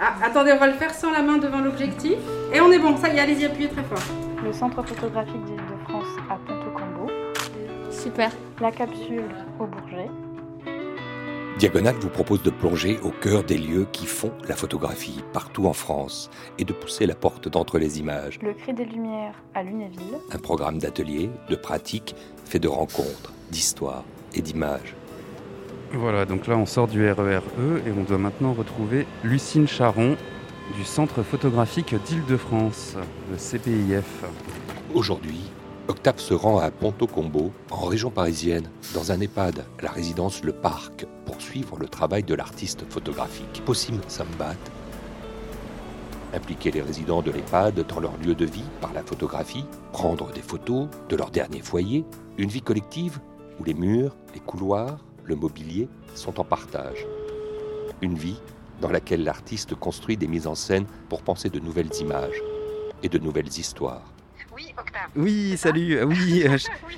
Ah, attendez, on va le faire sans la main devant l'objectif. Et on est bon, ça y est, allez-y, appuyez très fort. Le centre photographique d'Île-de-France à Ponto-Combo. Super. La capsule au Bourget. Diagonale vous propose de plonger au cœur des lieux qui font la photographie partout en France et de pousser la porte d'entre les images. Le cri des lumières à Lunéville. Un programme d'ateliers, de pratiques, fait de rencontres, d'histoires et d'images. Voilà, donc là on sort du RERE E et on doit maintenant retrouver Lucine Charon du Centre photographique d'Île-de-France, le CPIF. Aujourd'hui, Octave se rend à Ponto-Combo, en région parisienne, dans un EHPAD, la résidence Le Parc, pour suivre le travail de l'artiste photographique Possim Sambat. Impliquer les résidents de l'EHPAD dans leur lieu de vie par la photographie, prendre des photos de leur dernier foyer, une vie collective où les murs, les couloirs, le mobilier sont en partage. Une vie dans laquelle l'artiste construit des mises en scène pour penser de nouvelles images et de nouvelles histoires. Oui, Octave. Oui, salut, oui, euh, je- oui,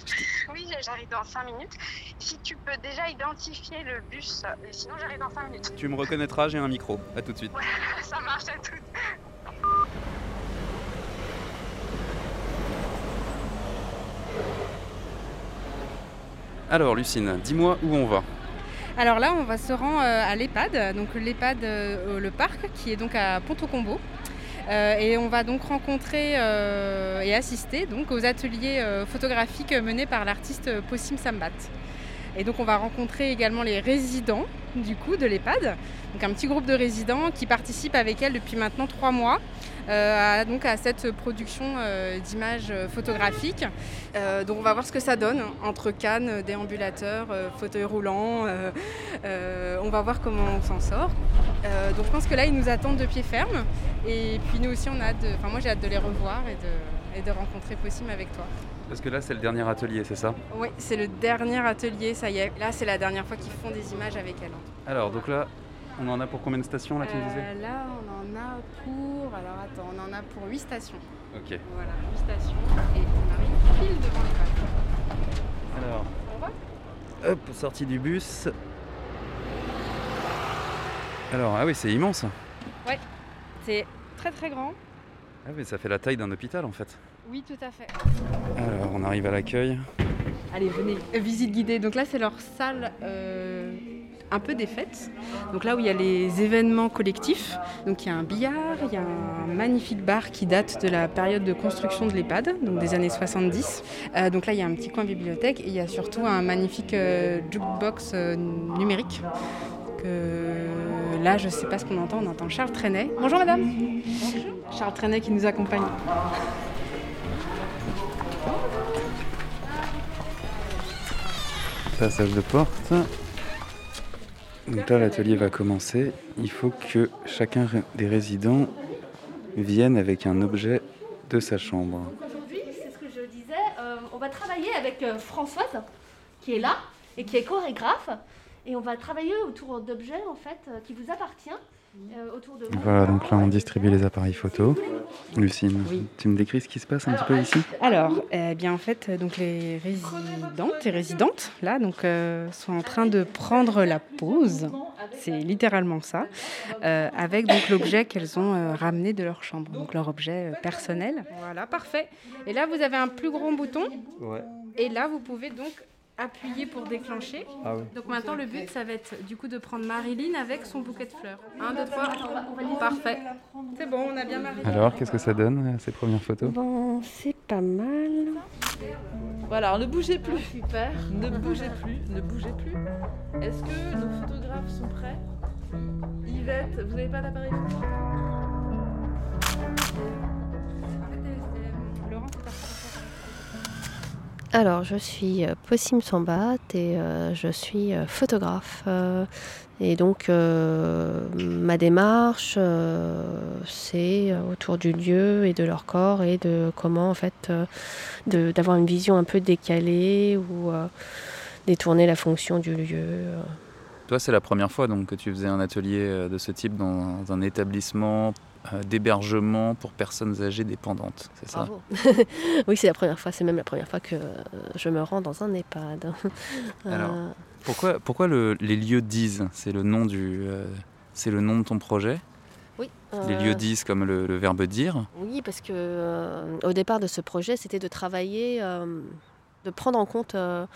oui, j'arrive dans 5 minutes. Si tu peux déjà identifier le bus, et sinon j'arrive dans 5 minutes. tu me reconnaîtras, j'ai un micro. À tout de suite. Ça marche à tout. Alors Lucine, dis-moi où on va. Alors là, on va se rendre euh, à l'EHPAD, donc l'EHPAD euh, Le Parc, qui est donc à Ponto-Combo. Euh, et on va donc rencontrer et assister donc aux ateliers photographiques menés par l'artiste Possim Sambat. Et donc on va rencontrer également les résidents du coup de l'EHPAD, donc un petit groupe de résidents qui participent avec elle depuis maintenant trois mois euh, à, donc à cette production euh, d'images euh, photographiques. Euh, donc on va voir ce que ça donne entre cannes, déambulateurs, fauteuils roulants. on va voir comment on s'en sort. Donc je pense que là ils nous attendent de pied ferme. Et puis nous aussi on a hâte de, enfin moi j'ai hâte de les revoir et de, et de rencontrer Possim avec toi. Parce que là c'est le dernier atelier, c'est ça? Oui, c'est le dernier atelier, ça y est. Là c'est la dernière fois qu'ils font des images avec elle. Alors donc là, on en a pour combien de stations là tu me disais Euh, là on en a pour, alors attends, on en a pour 8 stations. Ok. Voilà, 8 stations et on arrive pile devant les pages. Alors, On va hop, sortie du bus. Alors, ah oui, c'est immense. C'est très très grand. Ah oui, ça fait la taille d'un hôpital en fait. Oui, tout à fait. Alors, on arrive à l'accueil. Allez, venez. Visite guidée. Donc là, c'est leur salle euh, un peu des fêtes. Donc là où il y a les événements collectifs. Donc il y a un billard, il y a un magnifique bar qui date de la période de construction de l'EHPAD, donc des années 70. Euh, donc là, il y a un petit coin bibliothèque et il y a surtout un magnifique euh, jukebox euh, numérique. Que là, je ne sais pas ce qu'on entend. On entend Charles Trenet. Bonjour madame. Bonjour. Charles Trenet qui nous accompagne. Passage de porte. Donc là, l'atelier va commencer. Il faut que chacun des résidents vienne avec un objet de sa chambre. Aujourd'hui, c'est ce que je disais, euh, on va travailler avec euh, Françoise, qui est là et qui est chorégraphe. Et on va travailler autour d'objets en fait euh, qui vous appartiennent. Euh, autour de Voilà, donc là, on distribue les appareils photo. Lucine, Oui. tu me décris ce qui se passe un petit peu ici? Alors, eh bien en fait, euh, donc les résidentes et résidentes là, donc euh, sont en train de prendre la pause. C'est littéralement ça, euh, avec donc l'objet qu'elles ont euh, ramené de leur chambre, donc leur objet euh, personnel. Voilà, parfait. Et là, vous avez un plus grand bouton, Ouais. et là, vous pouvez donc appuyer pour déclencher. Ah oui. Donc maintenant, le but, ça va être du coup de prendre Marilyn avec son bouquet de fleurs. Un, deux, trois. Parfait. C'est bon, on a bien Marilyn. Alors, qu'est-ce que ça donne, euh, ces premières photos Bon, c'est pas mal. Voilà, alors ne bougez plus. Super. Ne bougez plus, ne bougez plus. Est-ce que nos photographes sont prêts Yvette, vous n'avez pas d'appareil photo? Alors, je suis euh, Possim Sambat et euh, je suis euh, photographe. et donc, ma démarche, c'est autour du lieu et de leur corps et de comment, en fait, d'avoir une vision un peu décalée ou détourner la fonction du lieu. Toi, c'est la première fois donc, que tu faisais un atelier de ce type dans un établissement d'hébergement pour personnes âgées dépendantes, c'est ça? Oui, c'est la première fois, c'est même la première fois que euh, je me rends dans un EHPAD. Alors, Euh, Pourquoi, pourquoi le- les lieux disent C'est le nom du, euh, c'est le nom de ton projet? Oui. Les euh, lieux disent comme le, le verbe dire. Oui, parce que euh, au départ de ce projet, c'était de travailler, euh, de prendre en compte euh,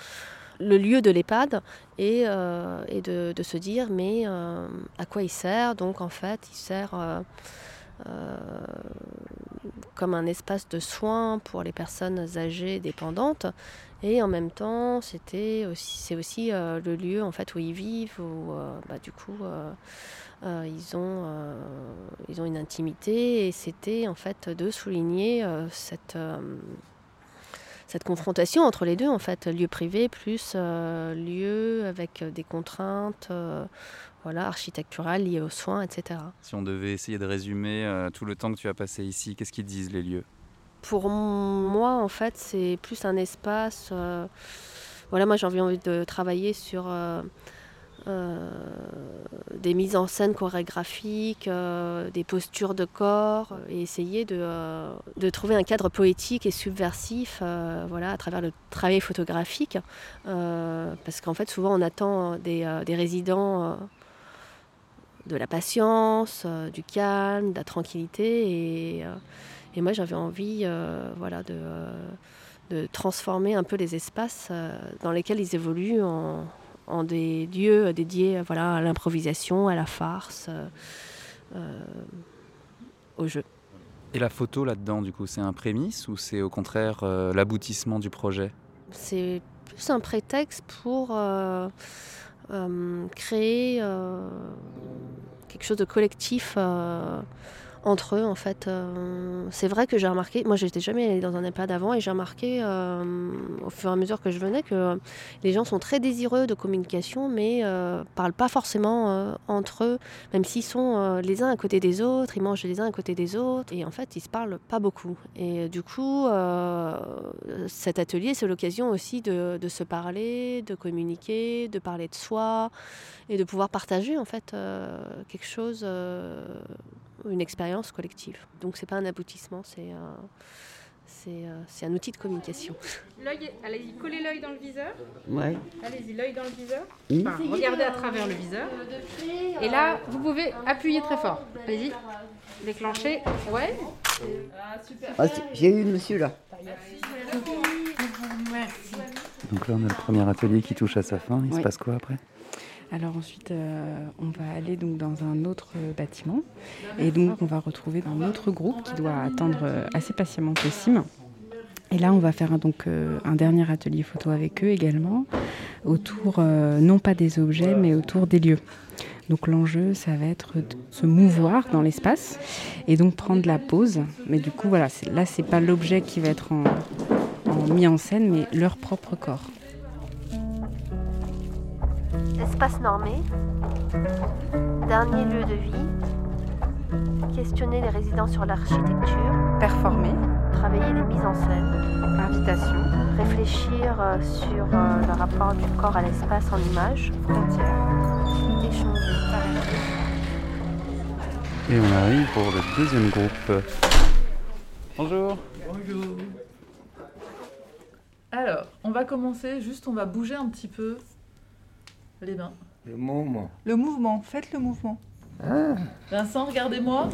le lieu de l'EHPAD et, euh, et de, de se dire mais euh, à quoi il sert? Donc en fait, il sert euh, euh, comme un espace de soins pour les personnes âgées dépendantes. Et en même temps, c'était aussi c'est aussi euh, le lieu en fait où ils vivent où euh, bah, du coup euh, euh, ils, ont, euh, ils ont une intimité. Et c'était en fait de souligner euh, cette, euh, cette confrontation entre les deux, en fait, lieu privé plus euh, lieu avec euh, des contraintes euh, voilà, architecturales liées aux soins, etc. Si on devait essayer de résumer euh, tout le temps que tu as passé ici, qu'est-ce qu'ils disent les lieux? Pour moi, en fait, c'est plus un espace. voilà, moi j'ai envie de travailler sur des mises en scène chorégraphiques, euh, des postures de corps, et essayer de, euh, de trouver un cadre poétique et subversif euh, voilà, à travers le travail photographique. Euh, parce qu'en fait, souvent, on attend des, euh, des résidents. euh, de la patience, euh, du calme, de la tranquillité. Et, euh, et moi, j'avais envie euh, voilà, de, euh, de transformer un peu les espaces euh, dans lesquels ils évoluent en, en des lieux dédiés voilà, à l'improvisation, à la farce, euh, euh, au jeu. Et la photo là-dedans, du coup, c'est un prémisse ou c'est au contraire euh, l'aboutissement du projet? C'est plus un prétexte pour euh, euh, créer euh, quelque chose de collectif euh, entre eux en fait. Euh, c'est vrai que j'ai remarqué, moi j'étais jamais allée dans un EHPAD avant et j'ai remarqué euh, au fur et à mesure que je venais que les gens sont très désireux de communication mais euh, parlent pas forcément euh, entre eux, même s'ils sont les uns à côté des autres, ils mangent les uns à côté des autres et en fait ils se parlent pas beaucoup. Et du coup, cet atelier c'est l'occasion aussi de, se parler, de communiquer, de parler de soi et de pouvoir partager en fait quelque chose, une expérience collective. Donc c'est pas un aboutissement, c'est euh, c'est euh, un outil de communication. L'œil, allez-y, collez l'œil dans le viseur. Ouais. Allez-y, l'œil dans le viseur. Oui. Enfin, regardez à travers le viseur. Et là, vous pouvez appuyer très fort. Allez-y, déclenchez. Ouais. Ah, super. Ah, c'est- J'ai eu le monsieur là. Donc là, on a le premier atelier qui touche à sa fin. Il se passe quoi après? Alors ensuite, euh, on va aller donc dans un autre euh, bâtiment et donc on va retrouver un autre groupe qui doit attendre euh, assez patiemment possible. Et là, on va faire donc un dernier atelier photo avec eux également, autour non pas des objets, mais autour des lieux. Donc l'enjeu, ça va être de se mouvoir dans l'espace et donc prendre la pause. Mais du coup, voilà, là, c'est pas l'objet qui va être mis en scène, mais leur propre corps. Espace normé, dernier lieu de vie, questionner les résidents sur l'architecture, Performer. travailler les mises en scène, Invitation. réfléchir euh, sur euh, le rapport du corps à l'espace en images, Frontière. échanger. Et on arrive pour le deuxième groupe. Bonjour. Alors, on va commencer, juste on va bouger un petit peu les mains. Le moment. Le mouvement, faites le mouvement. Vincent, regardez-moi.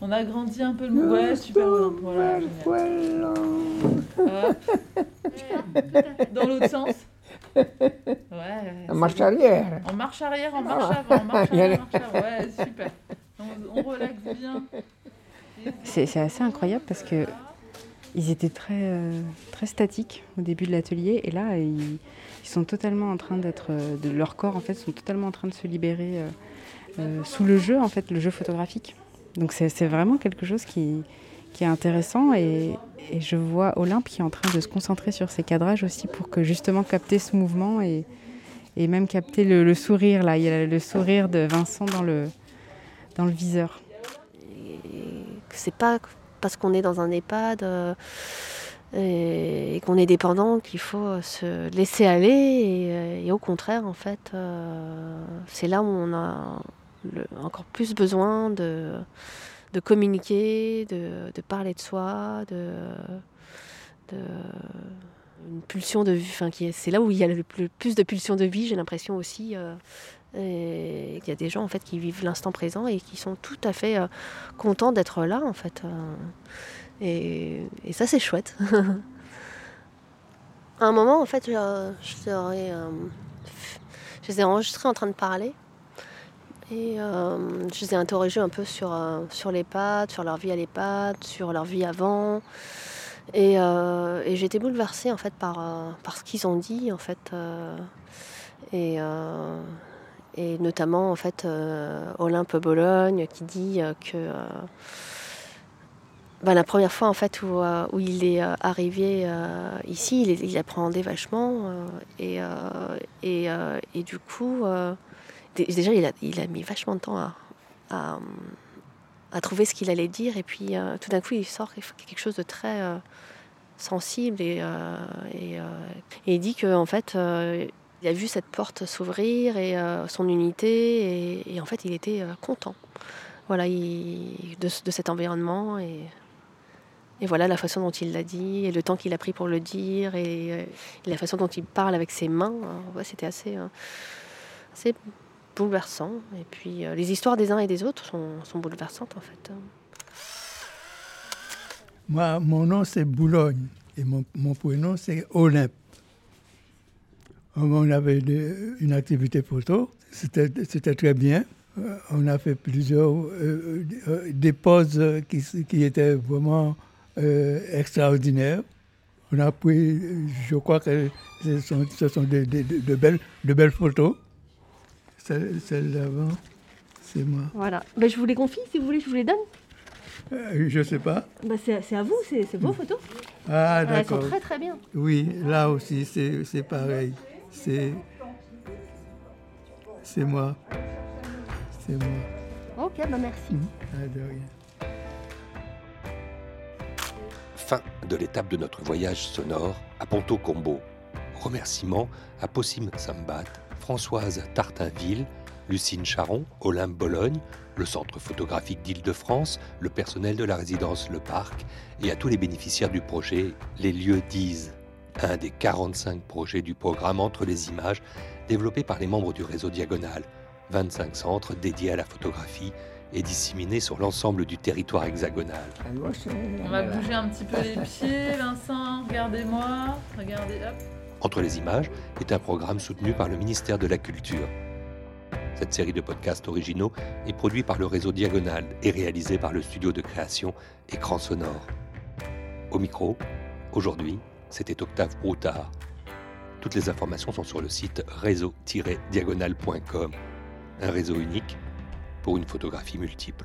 On agrandit un peu le mouvement. Ouais, super. Voilà. Dans l'autre sens. Ouais. ouais, En marche arrière. En marche arrière, en marche avant, en marche arrière, en marche avant. Ouais, super. On, on relaxe bien. C'est c'est assez incroyable parce que ils étaient très, euh, très statiques au début de l'atelier et là ils, sont totalement en train d'être, euh, de leur corps en fait sont totalement en train de se libérer euh, sous le jeu en fait, le jeu photographique. Donc c'est vraiment quelque chose qui, qui est intéressant et, et je vois Olympe qui est en train de se concentrer sur ses cadrages aussi pour que justement capter ce mouvement et, et même capter le, sourire là. Il y a le sourire de Vincent dans le, dans le viseur. C'est pas parce qu'on est dans un EHPAD euh, et, qu'on est dépendant qu'il faut se laisser aller et, au contraire en fait euh, c'est là où on a encore plus besoin de, communiquer, de, parler de soi, de, une pulsion de vie. C'est là où il y a le, plus- le plus de pulsion de vie. J'ai l'impression aussi euh, Et il y a des gens en fait qui vivent l'instant présent et qui sont tout à fait euh, contents d'être là en fait. euh. Et, ça c'est chouette. à un moment en fait, euh, je les ai enregistrés en train de parler. Et je les ai interrogés un peu sur, euh, sur l'EHPAD, sur leur vie à l'EHPAD, sur leur vie avant. Et, euh, j'ai été bouleversée en fait par, par ce qu'ils ont dit en fait. et, et notamment en fait euh, Olympe Bologne qui dit euh, que euh, bah, la première fois en fait où, où il est arrivé ici, il, il appréhendait vachement et, et, et du coup dé- déjà il a, il a mis vachement de temps à, à, trouver ce qu'il allait dire et puis tout d'un coup il sort quelque chose de très sensible et, et, il dit que en fait il a vu cette porte s'ouvrir et euh, son unité et, en fait il était euh, content. Voilà il- de, cet environnement et, et voilà la façon dont il l'a dit et le temps qu'il a pris pour le dire et, euh, la façon dont il parle avec ses mains. C'était assez, assez bouleversant. Et puis les histoires des uns et des autres sont, sont bouleversantes en fait. Moi, mon nom c'est Boulogne et mon, mon prénom c'est Olympe. On avait une activité photo, c'était très bien. Euh, On a fait plusieurs euh, euh, des poses qui, qui étaient vraiment euh, extraordinaires. On a pris, je crois que ce sont, ce sont de, de- de- de belles, de belles photos. Celle, celle d'avant, c'est moi. Voilà. Ben, je vous les confie si vous voulez, je vous les donne. Euh, je sais pas. Ben, c'est à vous, c'est vos photos. Ah, Elles sont d'accord. très très bien. Oui, là aussi, c'est c'est pareil. C'est. C'est moi. C'est moi. Ok, ben merci. Ah, de rien. Fin de l'étape de notre voyage sonore à Ponto Combo. Remerciements à Possim Sambat, Françoise Tartinville, Lucine Charon, Olympe Bologne, le Centre photographique d'Île-de-France, le personnel de la résidence Le Parc et à tous les bénéficiaires du projet Les lieux disent, un des 45 projets du programme Entre les images développé par les membres du réseau Diagonal, 25 centres dédiés à la photographie et disséminés sur l'ensemble du territoire hexagonal. On va bouger un petit peu les pieds, Vincent. Regardez-moi. Regardez, hop. Entre les images est un programme soutenu par le ministère de la Culture. Cette série de podcasts originaux est produit par le réseau Diagonal et réalisé par le studio de création Écran Sonore. Au micro, aujourd'hui, c'était Octave Broutard. Toutes les informations sont sur le site réseau-diagonal.com, un réseau unique pour une photographie multiple.